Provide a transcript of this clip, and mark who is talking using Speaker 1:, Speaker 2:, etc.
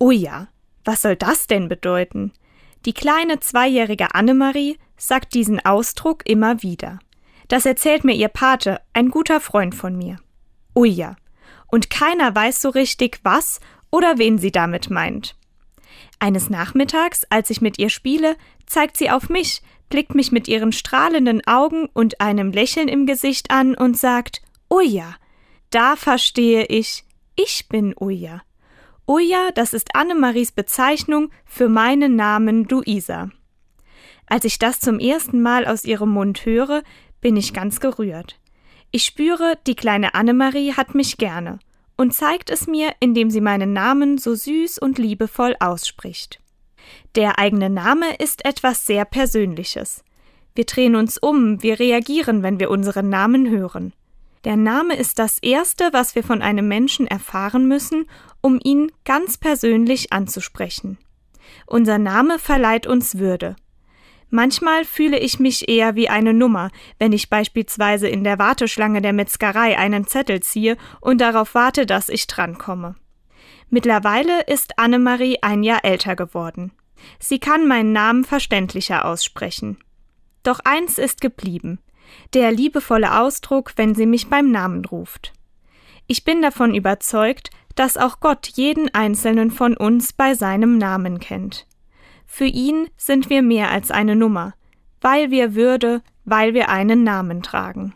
Speaker 1: Oh ja, was soll das denn bedeuten? Die kleine zweijährige Annemarie sagt diesen Ausdruck immer wieder. Das erzählt mir ihr Pate, ein guter Freund von mir. Oh ja. Und keiner weiß so richtig, was oder wen sie damit meint. Eines Nachmittags, als ich mit ihr spiele, zeigt sie auf mich, blickt mich mit ihren strahlenden Augen und einem Lächeln im Gesicht an und sagt, Uja, da verstehe ich, ich bin Uja. Uja, das ist Annemaries Bezeichnung für meinen Namen Luisa. Als ich das zum ersten Mal aus ihrem Mund höre, bin ich ganz gerührt. Ich spüre, die kleine Annemarie hat mich gerne und zeigt es mir, indem sie meinen Namen so süß und liebevoll ausspricht. Der eigene Name ist etwas sehr Persönliches. Wir drehen uns um, wir reagieren, wenn wir unseren Namen hören. Der Name ist das Erste, was wir von einem Menschen erfahren müssen, um ihn ganz persönlich anzusprechen. Unser Name verleiht uns Würde. Manchmal fühle ich mich eher wie eine Nummer, wenn ich beispielsweise in der Warteschlange der Metzgerei einen Zettel ziehe und darauf warte, dass ich drankomme. Mittlerweile ist Annemarie ein Jahr älter geworden. Sie kann meinen Namen verständlicher aussprechen. Doch eins ist geblieben der liebevolle Ausdruck, wenn sie mich beim Namen ruft. Ich bin davon überzeugt, dass auch Gott jeden einzelnen von uns bei seinem Namen kennt. Für ihn sind wir mehr als eine Nummer, weil wir Würde, weil wir einen Namen tragen.